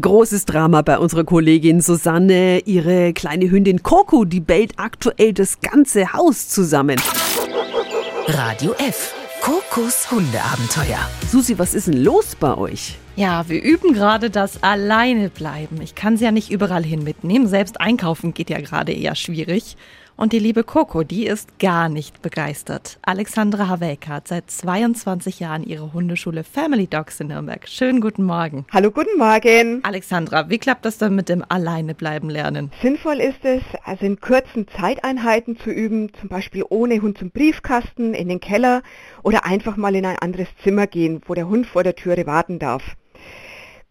Großes Drama bei unserer Kollegin Susanne. Ihre kleine Hündin Coco, die bellt aktuell das ganze Haus zusammen. Radio F. Kokos Hundeabenteuer. Susi, was ist denn los bei euch? Ja, wir üben gerade das Alleinebleiben. Ich kann sie ja nicht überall hin mitnehmen. Selbst einkaufen geht ja gerade eher schwierig. Und die liebe Coco, die ist gar nicht begeistert. Alexandra Havelka hat seit 22 Jahren ihre Hundeschule Family Dogs in Nürnberg. Schönen guten Morgen. Hallo, guten Morgen. Alexandra, wie klappt das dann mit dem Alleinebleiben lernen? Sinnvoll ist es, also in kurzen Zeiteinheiten zu üben, zum Beispiel ohne Hund zum Briefkasten, in den Keller oder einfach mal in ein anderes Zimmer gehen, wo der Hund vor der Türe warten darf.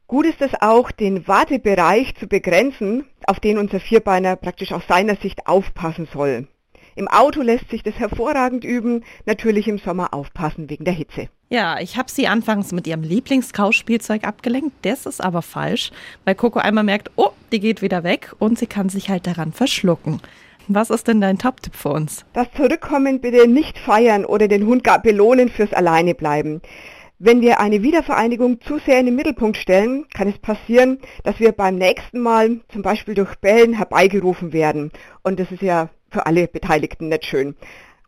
Gut ist es auch, den Wartebereich zu begrenzen, auf den unser Vierbeiner praktisch aus seiner Sicht aufpassen soll. Im Auto lässt sich das hervorragend üben, natürlich im Sommer aufpassen wegen der Hitze. Ja, ich habe sie anfangs mit ihrem Lieblingskauspielzeug abgelenkt. Das ist aber falsch, weil Coco einmal merkt, oh, die geht wieder weg und sie kann sich halt daran verschlucken. Was ist denn dein Top-Tipp für uns? Das Zurückkommen bitte nicht feiern oder den Hund gar belohnen fürs Alleinebleiben. Wenn wir eine Wiedervereinigung zu sehr in den Mittelpunkt stellen, kann es passieren, dass wir beim nächsten Mal zum Beispiel durch Bellen herbeigerufen werden. Und das ist ja für alle Beteiligten nicht schön.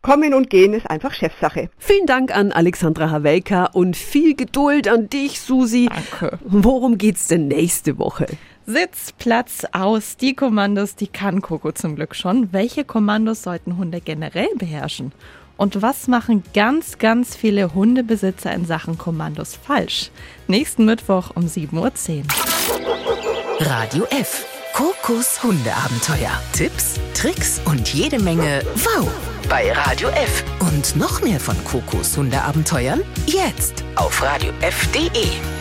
Kommen und gehen ist einfach Chefsache. Vielen Dank an Alexandra Havelka und viel Geduld an dich, Susi. Danke. Worum geht's denn nächste Woche? Sitz, Platz, aus. Die Kommandos, die kann Coco zum Glück schon. Welche Kommandos sollten Hunde generell beherrschen? Und was machen ganz, ganz viele Hundebesitzer in Sachen Kommandos falsch? Nächsten Mittwoch um 7.10 Uhr. Radio F. Kokos Hundeabenteuer. Tipps, Tricks und jede Menge Wow bei Radio F. Und noch mehr von Kokos Hundeabenteuern jetzt auf radiof.de.